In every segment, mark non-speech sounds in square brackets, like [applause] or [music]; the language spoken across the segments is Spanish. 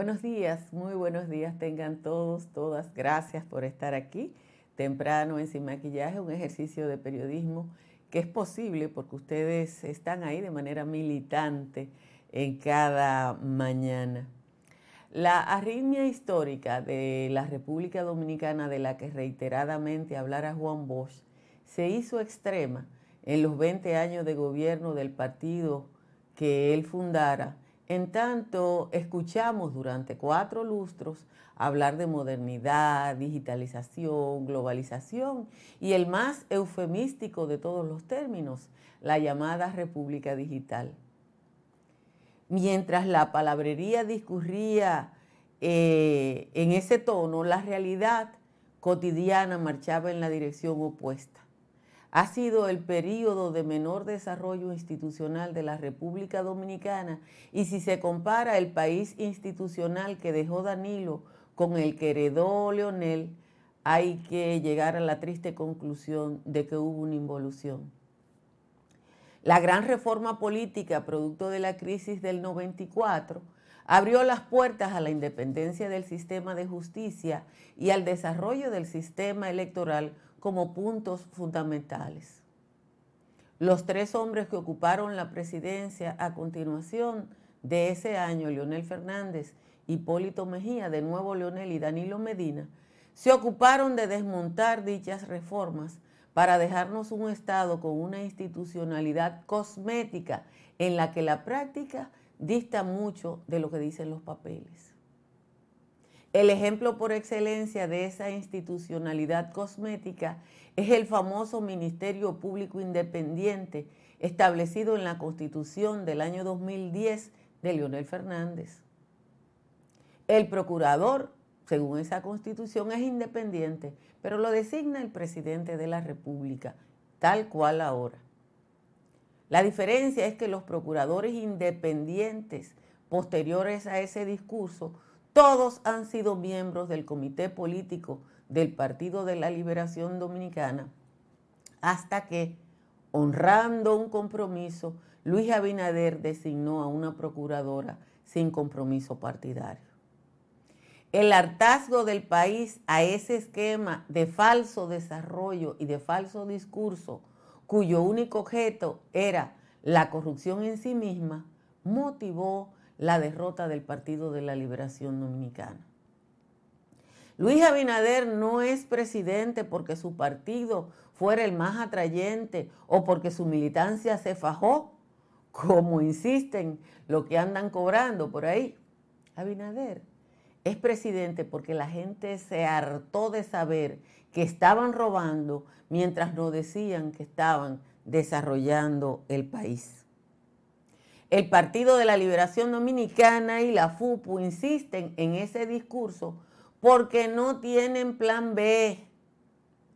Buenos días, muy buenos días tengan todos, todas. Gracias por estar aquí temprano en Sin Maquillaje, un ejercicio de periodismo que es posible porque ustedes están ahí de manera militante en cada mañana. La arritmia histórica de la República Dominicana de la que reiteradamente hablara Juan Bosch se hizo extrema en los 20 años de gobierno del partido que él fundara, en tanto escuchamos durante cuatro lustros hablar de modernidad, digitalización, globalización y el más eufemístico de todos los términos, la llamada República Digital. Mientras la palabrería discurría eh, en ese tono, la realidad cotidiana marchaba en la dirección opuesta. Ha sido el periodo de menor desarrollo institucional de la República Dominicana y si se compara el país institucional que dejó Danilo con el que heredó Leonel, hay que llegar a la triste conclusión de que hubo una involución. La gran reforma política, producto de la crisis del 94, abrió las puertas a la independencia del sistema de justicia y al desarrollo del sistema electoral como puntos fundamentales. Los tres hombres que ocuparon la presidencia a continuación de ese año, Leonel Fernández Hipólito Mejía, de nuevo Leonel y Danilo Medina, se ocuparon de desmontar dichas reformas para dejarnos un Estado con una institucionalidad cosmética en la que la práctica dista mucho de lo que dicen los papeles. El ejemplo por excelencia de esa institucionalidad cosmética es el famoso Ministerio Público Independiente establecido en la Constitución del año 2010 de Leonel Fernández. El procurador, según esa constitución, es independiente, pero lo designa el presidente de la República, tal cual ahora. La diferencia es que los procuradores independientes posteriores a ese discurso, todos han sido miembros del comité político del Partido de la Liberación Dominicana, hasta que, honrando un compromiso, Luis Abinader designó a una procuradora sin compromiso partidario. El hartazgo del país a ese esquema de falso desarrollo y de falso discurso, cuyo único objeto era la corrupción en sí misma, motivó la derrota del Partido de la Liberación Dominicana. Luis Abinader no es presidente porque su partido fuera el más atrayente o porque su militancia se fajó, como insisten lo que andan cobrando por ahí. Abinader es presidente porque la gente se hartó de saber que estaban robando mientras no decían que estaban desarrollando el país. El Partido de la Liberación Dominicana y la FUPU insisten en ese discurso porque no tienen plan B.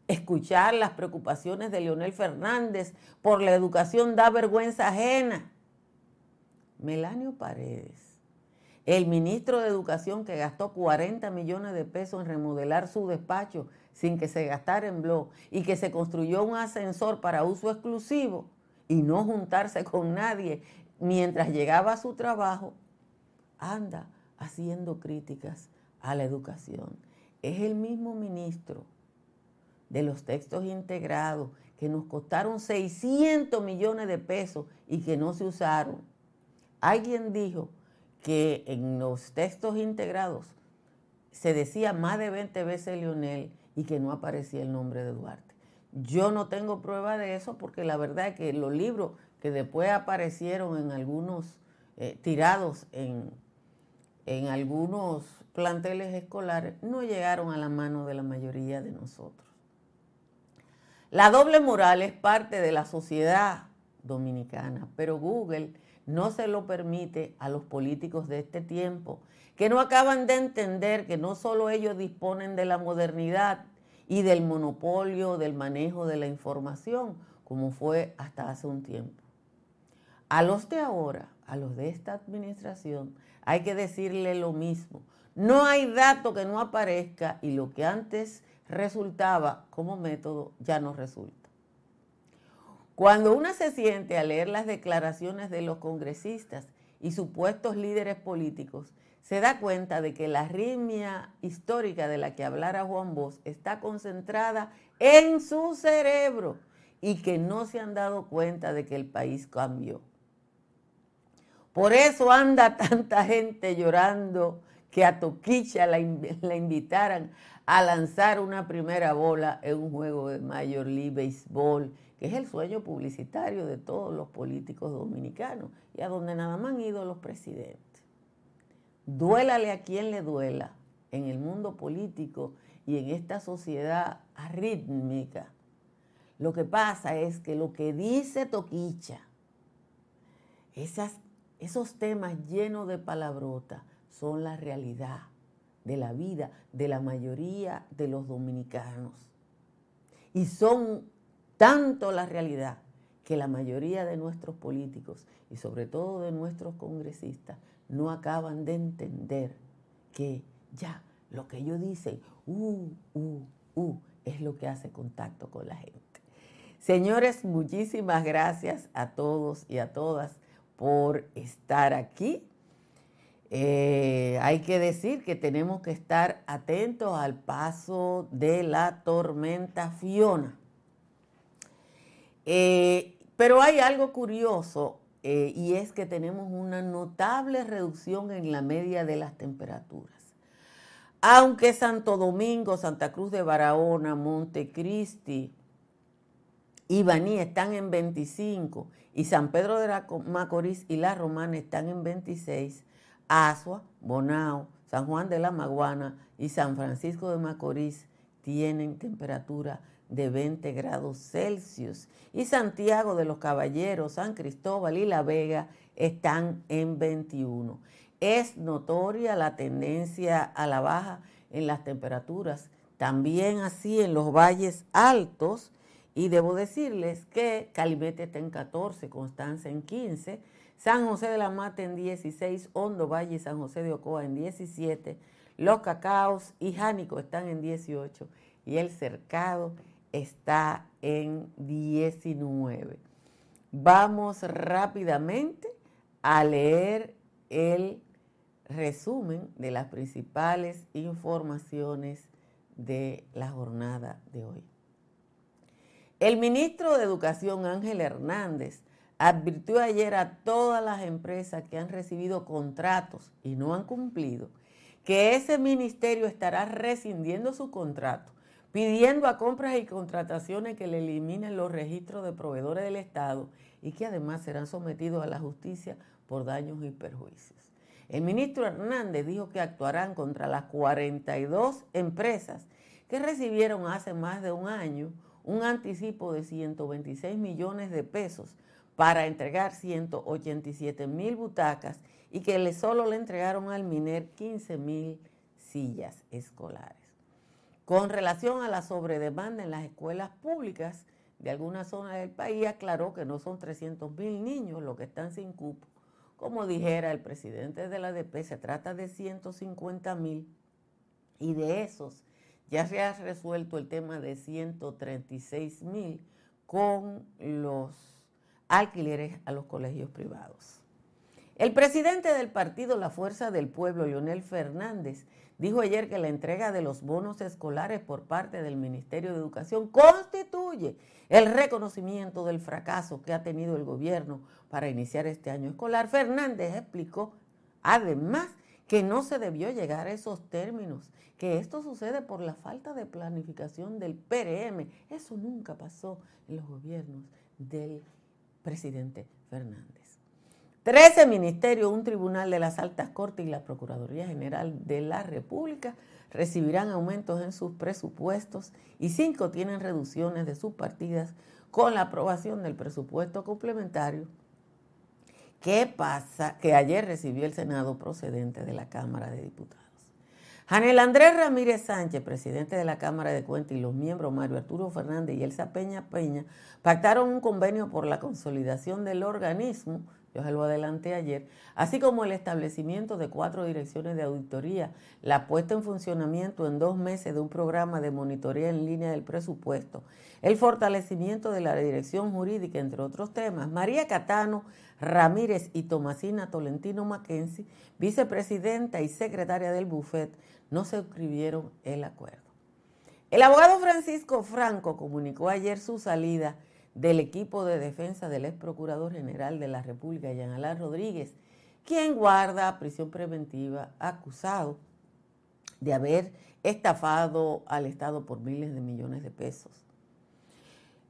Escuchar las preocupaciones de Leonel Fernández por la educación da vergüenza ajena. Melanio Paredes el ministro de Educación que gastó 40 millones de pesos en remodelar su despacho sin que se gastara en blog y que se construyó un ascensor para uso exclusivo y no juntarse con nadie mientras llegaba a su trabajo, anda haciendo críticas a la educación. Es el mismo ministro de los textos integrados que nos costaron 600 millones de pesos y que no se usaron. Alguien dijo que en los textos integrados se decía más de 20 veces Leonel y que no aparecía el nombre de Duarte. Yo no tengo prueba de eso porque la verdad es que los libros que después aparecieron en algunos, eh, tirados en, en algunos planteles escolares, no llegaron a la mano de la mayoría de nosotros. La doble moral es parte de la sociedad dominicana, pero Google no se lo permite a los políticos de este tiempo, que no acaban de entender que no solo ellos disponen de la modernidad y del monopolio del manejo de la información, como fue hasta hace un tiempo. A los de ahora, a los de esta administración, hay que decirle lo mismo. No hay dato que no aparezca y lo que antes resultaba como método ya no resulta. Cuando uno se siente a leer las declaraciones de los congresistas y supuestos líderes políticos, se da cuenta de que la arritmia histórica de la que hablara Juan Bosch está concentrada en su cerebro y que no se han dado cuenta de que el país cambió. Por eso anda [laughs] tanta gente llorando que a Toquicha la, la, invitaran a lanzar una primera bola en un juego de Major League Baseball, que es el sueño publicitario de todos los políticos dominicanos y a donde nada más han ido los presidentes. Duélale a quien le duela en el mundo político y en esta sociedad arrítmica. Lo que pasa es que lo que dice Toquicha, esas, esos temas llenos de palabrotas, son la realidad de la vida de la mayoría de los dominicanos. Y son tanto la realidad que la mayoría de nuestros políticos y sobre todo de nuestros congresistas no acaban de entender que ya lo que ellos dicen, uh, uh, uh, es lo que hace contacto con la gente. Señores, muchísimas gracias a todos y a todas por estar aquí. Eh, hay que decir que tenemos que estar atentos al paso de la tormenta Fiona. Eh, pero hay algo curioso eh, y es que tenemos una notable reducción en la media de las temperaturas. Aunque Santo Domingo, Santa Cruz de Barahona, Montecristi y Baní están en 25 y San Pedro de Macorís y La Romana están en 26, Asua, Bonao, San Juan de la Maguana y San Francisco de Macorís tienen temperatura de 20 grados Celsius. Y Santiago de los Caballeros, San Cristóbal y La Vega están en 21. Es notoria la tendencia a la baja en las temperaturas, también así en los valles altos. Y debo decirles que Calimete está en 14, Constanza en 15, San José de la Mata en 16, Hondo Valle y San José de Ocoa en 17, Los Cacaos y Jánico están en 18 y el Cercado está en 19. Vamos rápidamente a leer el resumen de las principales informaciones de la jornada de hoy. El ministro de Educación Ángel Hernández advirtió ayer a todas las empresas que han recibido contratos y no han cumplido que ese ministerio estará rescindiendo su contrato, pidiendo a compras y contrataciones que le eliminen los registros de proveedores del Estado y que además serán sometidos a la justicia por daños y perjuicios. El ministro Hernández dijo que actuarán contra las 42 empresas que recibieron hace más de un año un anticipo de 126 millones de pesos para entregar 187 mil butacas y que le solo le entregaron al MINER 15 mil sillas escolares. Con relación a la sobredemanda en las escuelas públicas de algunas zonas del país, aclaró que no son 300 mil niños los que están sin cupo. Como dijera el presidente de la ADP, se trata de 150 mil y de esos ya se ha resuelto el tema de 136 mil con los alquileres a los colegios privados. El presidente del partido La Fuerza del Pueblo, Leonel Fernández, dijo ayer que la entrega de los bonos escolares por parte del Ministerio de Educación constituye el reconocimiento del fracaso que ha tenido el gobierno para iniciar este año escolar. Fernández explicó, además, que no se debió llegar a esos términos, que esto sucede por la falta de planificación del PRM. Eso nunca pasó en los gobiernos del presidente Fernández. Trece ministerios, un tribunal de las altas cortes y la Procuraduría General de la República recibirán aumentos en sus presupuestos y cinco tienen reducciones de sus partidas con la aprobación del presupuesto complementario ¿Qué pasa? Que ayer recibió el Senado procedente de la Cámara de Diputados. Janel Andrés Ramírez Sánchez, presidente de la Cámara de Cuentas, y los miembros Mario Arturo Fernández y Elsa Peña Peña pactaron un convenio por la consolidación del organismo yo se lo adelanté ayer, así como el establecimiento de cuatro direcciones de auditoría, la puesta en funcionamiento en dos meses de un programa de monitoreo en línea del presupuesto, el fortalecimiento de la dirección jurídica, entre otros temas. María Catano Ramírez y Tomasina Tolentino Mackenzie, vicepresidenta y secretaria del Buffet, no se suscribieron el acuerdo. El abogado Francisco Franco comunicó ayer su salida del equipo de defensa del ex procurador general de la República, Jean Alain Rodríguez, quien guarda prisión preventiva acusado de haber estafado al Estado por miles de millones de pesos.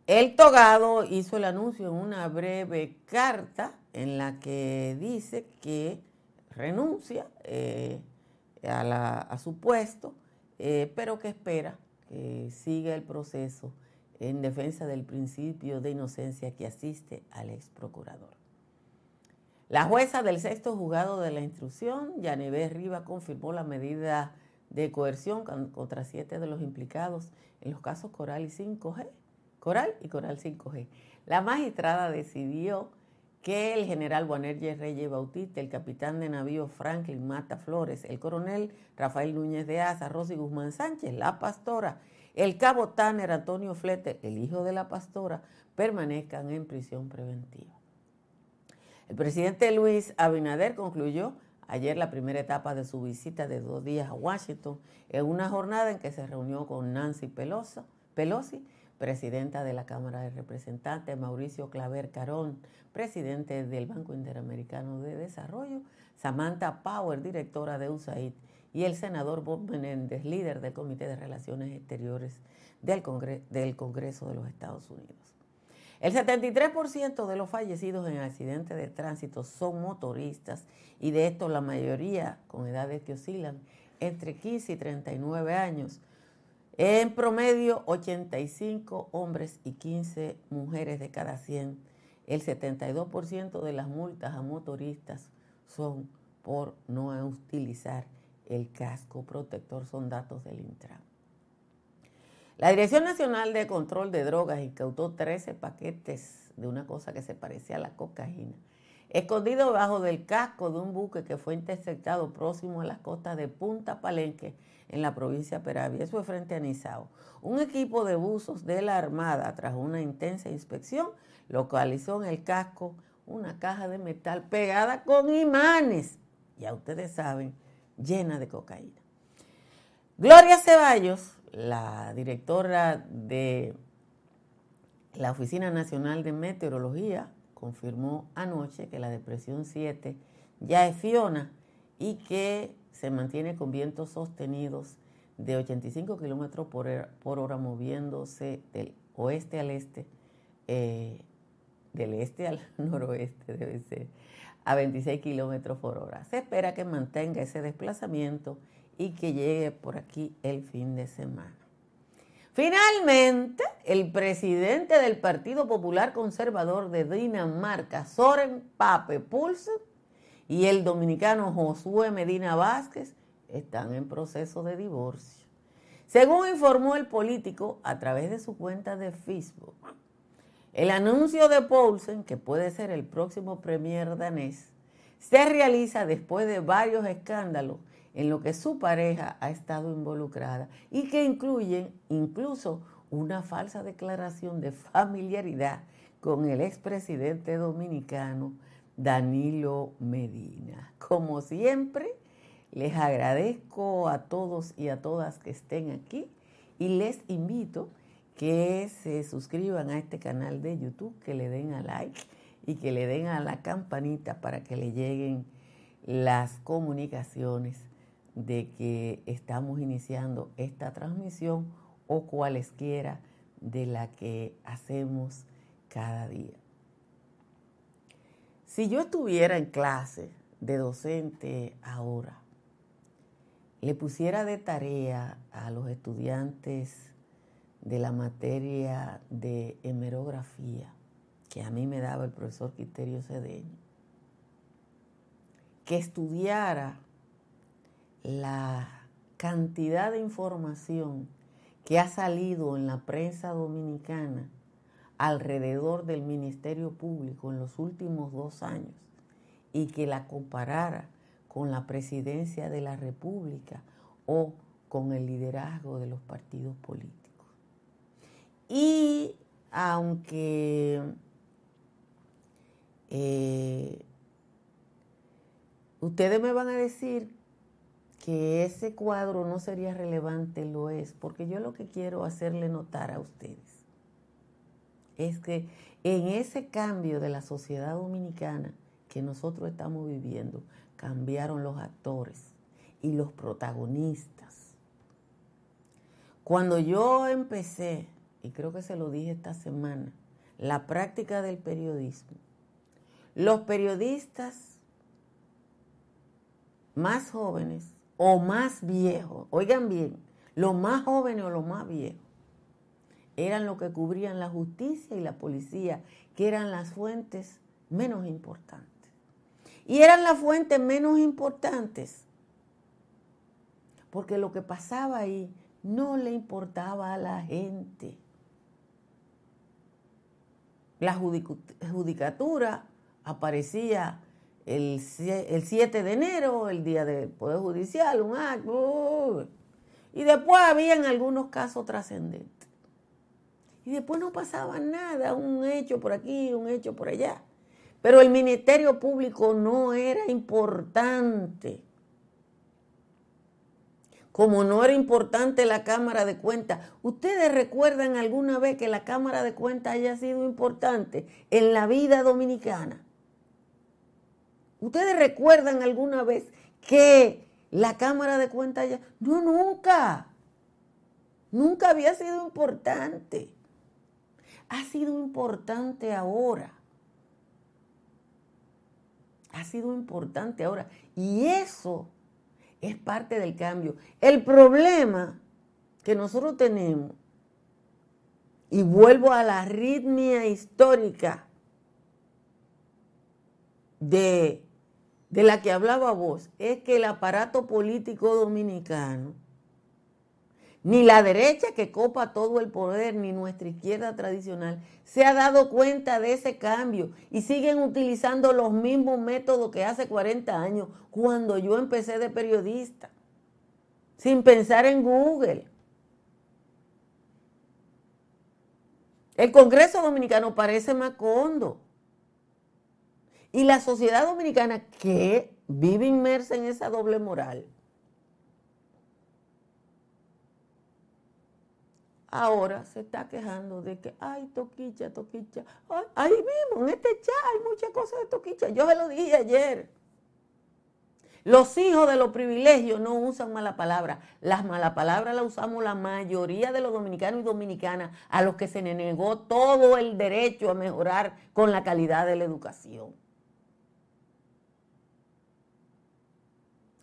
El togado hizo el anuncio en una breve carta en la que dice que renuncia eh, a, su puesto, eh, pero que espera que siga el proceso en defensa del principio de inocencia que asiste al ex procurador. La jueza del sexto juzgado de la instrucción, Yanibé Riva, confirmó la medida de coerción contra siete de los implicados en los casos Coral y 5G. Coral y Coral 5G. La magistrada decidió que el general Boanerges Reyes Bautista, el capitán de navío Franklin Mata Flores, el coronel Rafael Núñez de Asa, Rosy Guzmán Sánchez, la pastora, el cabo Tanner Antonio Flete, el hijo de la pastora, permanezcan en prisión preventiva. El presidente Luis Abinader concluyó ayer la primera etapa de su visita de dos días a Washington en una jornada en que se reunió con Nancy Pelosi, presidenta de la Cámara de Representantes, Mauricio Claver Carón, presidente del Banco Interamericano de Desarrollo, Samantha Power, directora de USAID, y el senador Bob Menéndez, líder del Comité de Relaciones Exteriores del, Congreso de los Estados Unidos. El 73% de los fallecidos en accidentes de tránsito son motoristas y de estos la mayoría con edades que oscilan entre 15 y 39 años. En promedio, 85 hombres y 15 mujeres de cada 100. El 72% de las multas a motoristas son por no utilizar el casco protector son datos del Intran. La Dirección Nacional de Control de Drogas incautó 13 paquetes de una cosa que se parecía a la cocaína, escondido bajo del casco de un buque que fue interceptado próximo a las costas de Punta Palenque, en la provincia de Peravia. Eso fue frente a Nizao. Un equipo de buzos de la Armada, tras una intensa inspección, localizó en el casco una caja de metal pegada con imanes. Ya ustedes saben llena de cocaína. Gloria Ceballos, la directora de la Oficina Nacional de Meteorología, confirmó anoche que la depresión 7 ya es Fiona y que se mantiene con vientos sostenidos de 85 kilómetros por, hora moviéndose del oeste al este, eh, del este al [laughs] noroeste debe ser, a 26 kilómetros por hora. Se espera que mantenga ese desplazamiento y que llegue por aquí el fin de semana. Finalmente, el presidente del Partido Popular Conservador de Dinamarca, Soren Pape Pulsen, y el dominicano Josué Medina Vázquez están en proceso de divorcio. Según informó el político a través de su cuenta de Facebook, el anuncio de Paulsen, que puede ser el próximo premier danés, se realiza después de varios escándalos en los que su pareja ha estado involucrada y que incluyen incluso una falsa declaración de familiaridad con el expresidente dominicano Danilo Medina. Como siempre, les agradezco a todos y a todas que estén aquí y les invito que se suscriban a este canal de YouTube, que le den a like y que le den a la campanita para que le lleguen las comunicaciones de que estamos iniciando esta transmisión o cualesquiera de la que hacemos cada día. Si yo estuviera en clase de docente ahora, le pusiera de tarea a los estudiantes de la materia de hemerografía que a mí me daba el profesor Quiterio Cedeño, que estudiara la cantidad de información que ha salido en la prensa dominicana alrededor del Ministerio Público en los últimos dos años, y que la comparara con la presidencia de la República o con el liderazgo de los partidos políticos. Y aunque eh, ustedes me van a decir que ese cuadro no sería relevante, lo es, porque yo lo que quiero hacerle notar a ustedes es que en ese cambio de la sociedad dominicana que nosotros estamos viviendo, cambiaron los actores y los protagonistas. Cuando yo empecé, y creo que se lo dije esta semana, la práctica del periodismo, los periodistas más jóvenes o más viejos, oigan bien, los más jóvenes o los más viejos, eran los que cubrían la justicia y la policía, que eran las fuentes menos importantes. Y eran las fuentes menos importantes porque lo que pasaba ahí no le importaba a la gente. La judicatura aparecía el, 7 de enero, el día del Poder Judicial, un acto. Y después habían algunos casos trascendentes. Y después no pasaba nada, un hecho por aquí, un hecho por allá. Pero el Ministerio Público no era importante. Como no era importante la Cámara de Cuentas. ¿Ustedes recuerdan alguna vez que la Cámara de Cuentas haya sido importante en la vida dominicana? ¿Ustedes recuerdan alguna vez que la Cámara de Cuentas ya... No, nunca. Nunca había sido importante. Ha sido importante ahora. Ha sido importante ahora. Y eso es parte del cambio. El problema que nosotros tenemos, y vuelvo a la arritmia histórica de de la que hablaba vos es que el aparato político dominicano, ni la derecha que copa todo el poder, ni nuestra izquierda tradicional, se ha dado cuenta de ese cambio y siguen utilizando los mismos métodos que hace 40 años, cuando yo empecé de periodista, sin pensar en Google. El Congreso Dominicano parece Macondo. Y la sociedad dominicana que vive inmersa en esa doble moral, ahora se está quejando de que, ay, toquicha, toquicha, ahí mismo, en este chat hay muchas cosas de toquicha. Yo se lo dije ayer. Los hijos de los privilegios no usan mala palabra. Las malas palabras las usamos la mayoría de los dominicanos y dominicanas a los que se les negó todo el derecho a mejorar con la calidad de la educación.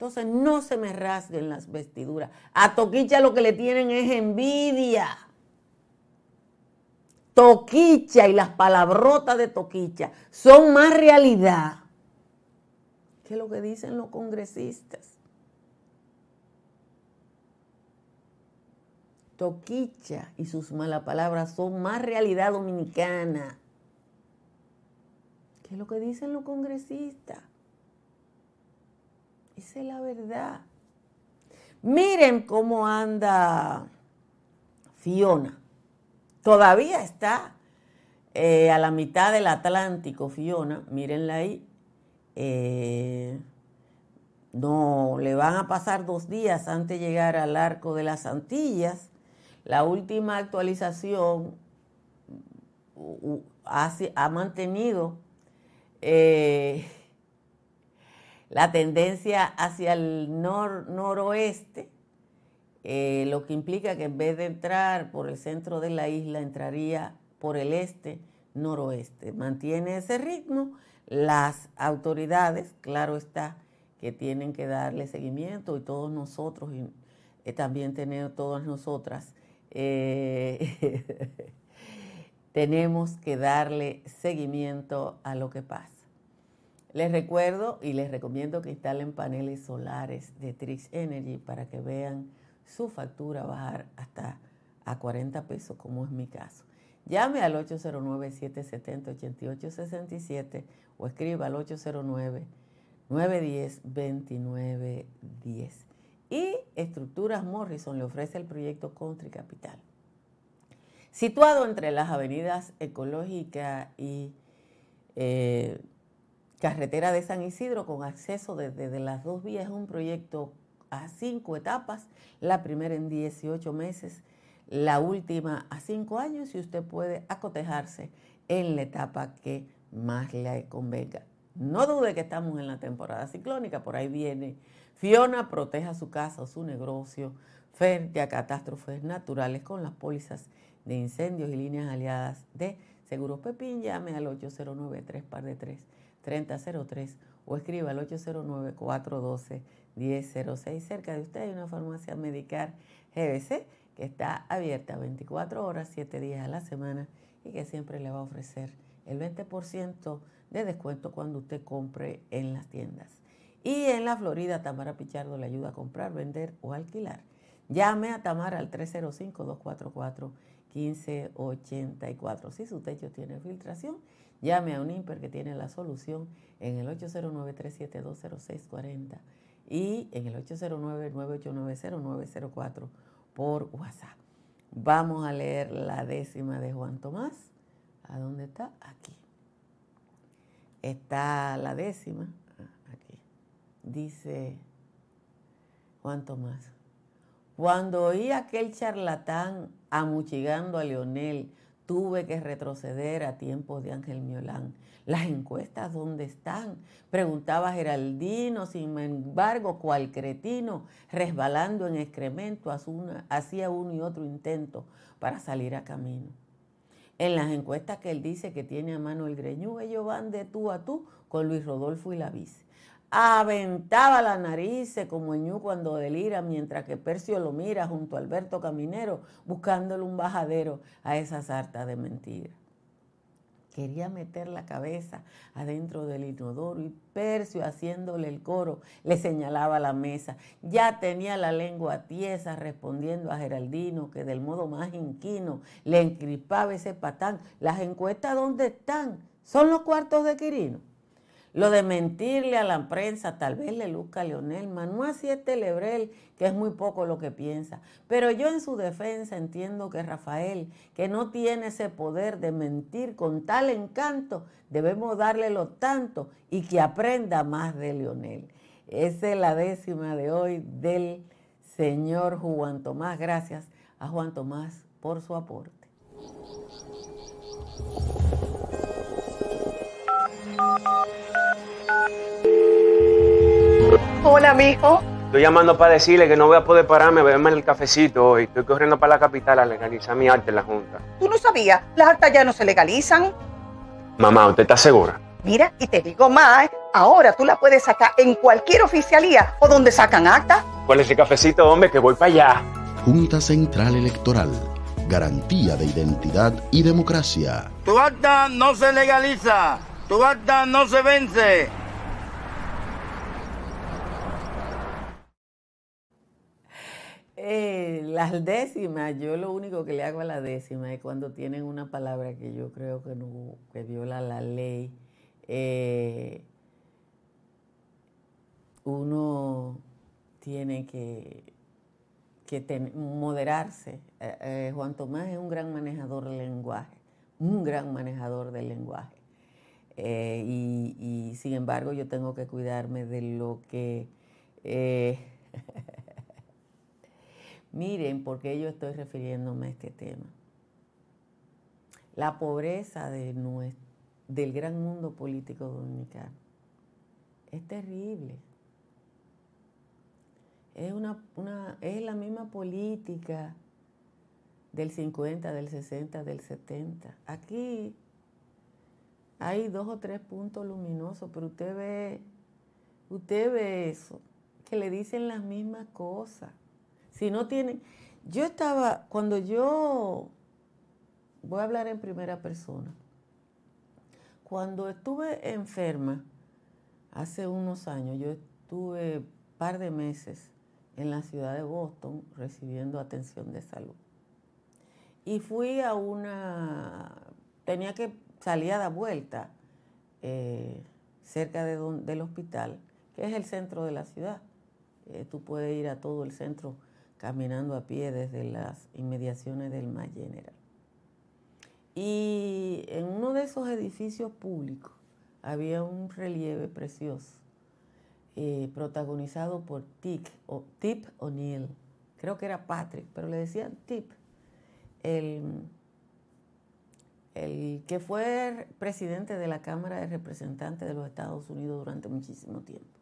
Entonces no se me rasguen las vestiduras. A Toquicha lo que le tienen es envidia. Toquicha y las palabrotas de Toquicha son más realidad que lo que dicen los congresistas. Toquicha y sus malas palabras son más realidad dominicana que lo que dicen los congresistas. Esa es la verdad. Miren cómo anda Fiona. Todavía está eh, a la mitad del Atlántico, Fiona. Mírenla ahí. Eh, no, le van a pasar dos días antes de llegar al arco de las Antillas. La última actualización ha, mantenido eh, la tendencia hacia el noroeste, eh, lo que implica que en vez de entrar por el centro de la isla, entraría por el este noroeste. Mantiene ese ritmo. Las autoridades, claro está, que tienen que darle seguimiento y todos nosotros, y eh, también tenemos todas nosotras, eh, [laughs] tenemos que darle seguimiento a lo que pasa. Les recuerdo y les recomiendo que instalen paneles solares de Trix Energy para que vean su factura bajar hasta a 40 pesos, como es mi caso. Llame al 809-770-8867 o escriba al 910-2910. Y Estructuras Morrison le ofrece el proyecto Country Capital. Situado entre las avenidas Ecológica y eh, Carretera de San Isidro, con acceso desde, las dos vías, un proyecto a cinco etapas, la primera en 18 meses, la última a cinco años y usted puede acotejarse en la etapa que más le convenga. No dude que estamos en la temporada ciclónica, por ahí viene Fiona, proteja su casa o su negocio frente a catástrofes naturales con las pólizas de incendios y líneas aliadas de Seguros Pepín. Llame al 809 3 par de 3 3003 o escriba al 809-412-1006. Cerca de usted hay una farmacia Medicar GBC que está abierta 24 horas, 7 días a la semana y que siempre le va a ofrecer el 20% de descuento cuando usted compre en las tiendas. Y en la Florida, Tamara Pichardo le ayuda a comprar, vender o alquilar. Llame a Tamara al 305-244-1584. Si su techo tiene filtración, llame a un que tiene la solución en el 809-372-0640 y en el 809-989-0904 por WhatsApp. Vamos a leer la décima de Juan Tomás. ¿A dónde está? Aquí. Está la décima. Aquí. Dice Juan Tomás. Cuando oí aquel charlatán amuchigando a Leonel, tuve que retroceder a tiempos de Ángel Miolán. Las encuestas, ¿dónde están? Preguntaba Geraldino, sin embargo, cual cretino, resbalando en excremento, hacía uno y otro intento para salir a camino. En las encuestas que él dice que tiene a mano el greñú, ellos van de tú a tú con Luis Rodolfo y la vice. Aventaba la nariz como el ñu cuando delira, mientras que Percio lo mira junto a Alberto Caminero, buscándole un bajadero a esa sarta de mentiras. Quería meter la cabeza adentro del inodoro y Percio, haciéndole el coro, le señalaba la mesa. Ya tenía la lengua tiesa respondiendo a Geraldino, que del modo más inquino le encripaba ese patán. ¿Las encuestas dónde están? ¿Son los cuartos de Quirino? Lo de mentirle a la prensa tal vez le luzca a Leonel, mas no así este Lebrel, que es muy poco lo que piensa. Pero yo en su defensa entiendo que Rafael, que no tiene ese poder de mentir con tal encanto, debemos darle lo tanto y que aprenda más de Leonel. Esa es la décima de hoy del señor Juan Tomás. Gracias a Juan Tomás por su aporte. Hola, mijo. Estoy llamando para decirle que no voy a poder pararme a beberme el cafecito hoy. Estoy corriendo para la capital a legalizar mi arte en la Junta. ¿Tú no sabías? Las actas ya no se legalizan. Mamá, ¿usted está segura? Mira, y te digo más, ahora tú la puedes sacar en cualquier oficialía o donde sacan actas. ¿Cuál es el cafecito, hombre? Que voy para allá. Junta Central Electoral. Garantía de identidad y democracia. Tu acta no se legaliza. Tu acta no se vence. Eh, las décimas, yo lo único que le hago a la décima es cuando tienen una palabra que yo creo que no viola la ley. Eh, uno tiene que, que moderarse. Eh, Juan Tomás es un gran manejador del lenguaje, un gran manejador del lenguaje. Y, y, sin embargo yo tengo que cuidarme de lo que [laughs] Miren por qué yo estoy refiriéndome a este tema. La pobreza de del gran mundo político dominicano es terrible. Es, una, es la misma política del 50, del 60, del 70. Aquí hay dos o tres puntos luminosos, pero usted ve, usted ve eso, que le dicen las mismas cosas. Si no tienen, yo estaba, cuando yo, voy a hablar en primera persona, cuando estuve enferma, hace unos años, yo estuve un par de meses en la ciudad de Boston recibiendo atención de salud. Y fui a una, tenía que salir a dar vuelta eh, cerca de del hospital que es el centro de la ciudad. Eh, tú puedes ir a todo el centro caminando a pie desde las inmediaciones del Mar General. Y en uno de esos edificios públicos había un relieve precioso, eh, protagonizado por Tip, o, Tip O'Neill. Creo que era Patrick, pero le decían Tip. El, el que fue presidente de la Cámara de Representantes de los Estados Unidos durante muchísimo tiempo.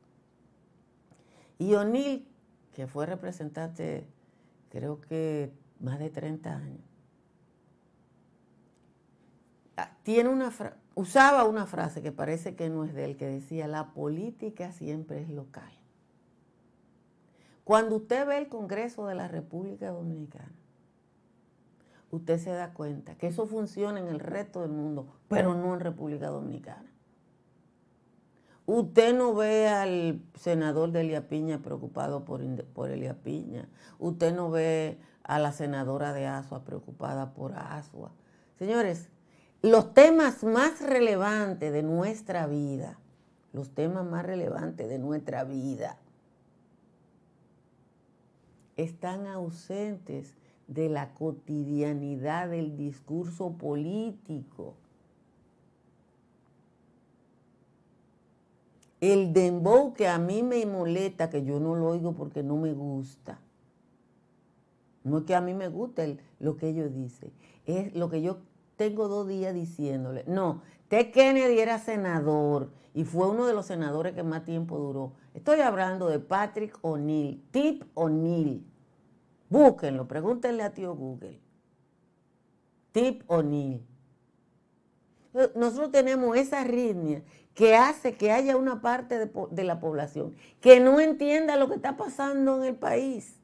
Y O'Neill, que fue representante creo que más de 30 años, ah, tiene una usaba una frase que parece que no es de él, que decía, la política siempre es local. Cuando usted ve el Congreso de la República Dominicana, usted se da cuenta que eso funciona en el resto del mundo, pero no en República Dominicana. Usted no ve al senador de Elia Piña preocupado por, por Elia Piña. Usted no ve a la senadora de Asua preocupada por Asua. Señores, los temas más relevantes de nuestra vida, los temas más relevantes de nuestra vida, están ausentes de la cotidianidad del discurso político. El dembow que a mí me molesta, que yo no lo oigo porque no me gusta. No es que a mí me guste lo que ellos dicen, es lo que yo tengo dos días diciéndole. No, Ted Kennedy era senador y fue uno de los senadores que más tiempo duró. Estoy hablando de Patrick O'Neill, Tip O'Neill. Búsquenlo, pregúntenle a tío Google. Tip O'Neill. Eh, nosotros tenemos esa arritmia que hace que haya una parte de, de, la población que no entienda lo que está pasando en el país.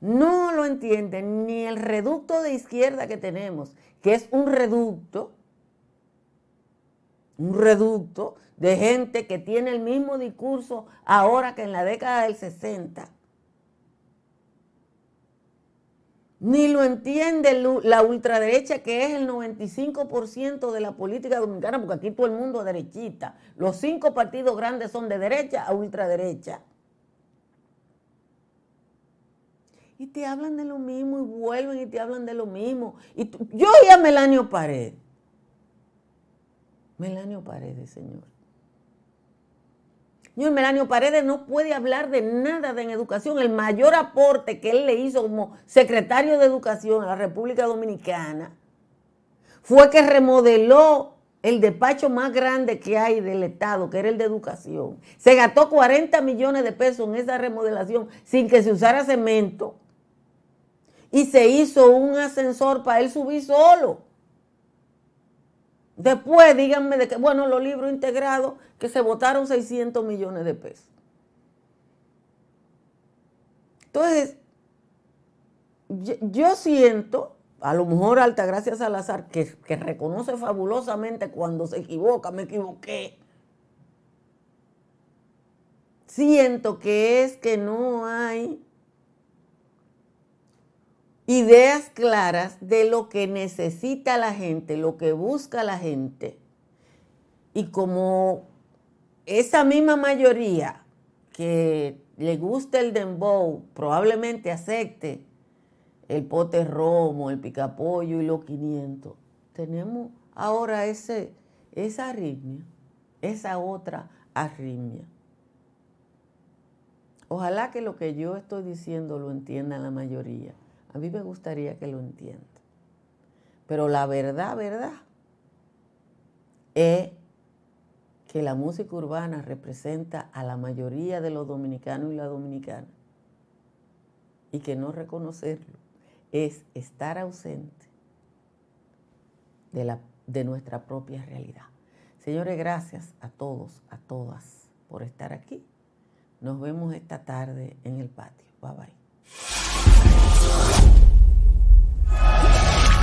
No lo entiende ni el reducto de izquierda que tenemos, que es un reducto, un reducto de gente que tiene el mismo discurso ahora que en la década del 60 ni lo entiende la ultraderecha, que es el 95% de la política dominicana, porque aquí todo el mundo es derechista. Los cinco partidos grandes son de derecha a ultraderecha. Y te hablan de lo mismo y vuelven y te hablan de lo mismo. Y yo oí a Melanio Pared. Melanio Paredes, señor. Señor Melanio Paredes no puede hablar de nada de en educación. El mayor aporte que él le hizo como secretario de Educación a la República Dominicana fue que remodeló el despacho más grande que hay del Estado, que era el de educación. Se gastó 40 millones de pesos en esa remodelación sin que se usara cemento. Y se hizo un ascensor para él subir solo. Después díganme de que, bueno, los libros integrados, que se votaron 600 millones de pesos. Entonces, yo siento, a lo mejor Altagracia Salazar, que, que reconoce fabulosamente cuando se equivoca, me equivoqué. Siento que es que no hay ideas claras de lo que necesita la gente, lo que busca la gente. Y como esa misma mayoría que le gusta el dembow probablemente acepte el pote romo, el picapollo y los 500, tenemos ahora ese, esa arritmia, esa otra arritmia. Ojalá que lo que yo estoy diciendo lo entienda la mayoría. A mí me gustaría que lo entienda. Pero la verdad, verdad, es que la música urbana representa a la mayoría de los dominicanos y la dominicana. Y que no reconocerlo es estar ausente de, la, de nuestra propia realidad. Señores, gracias a todos, a todas por estar aquí. Nos vemos esta tarde en el patio. Bye bye. フフフフ。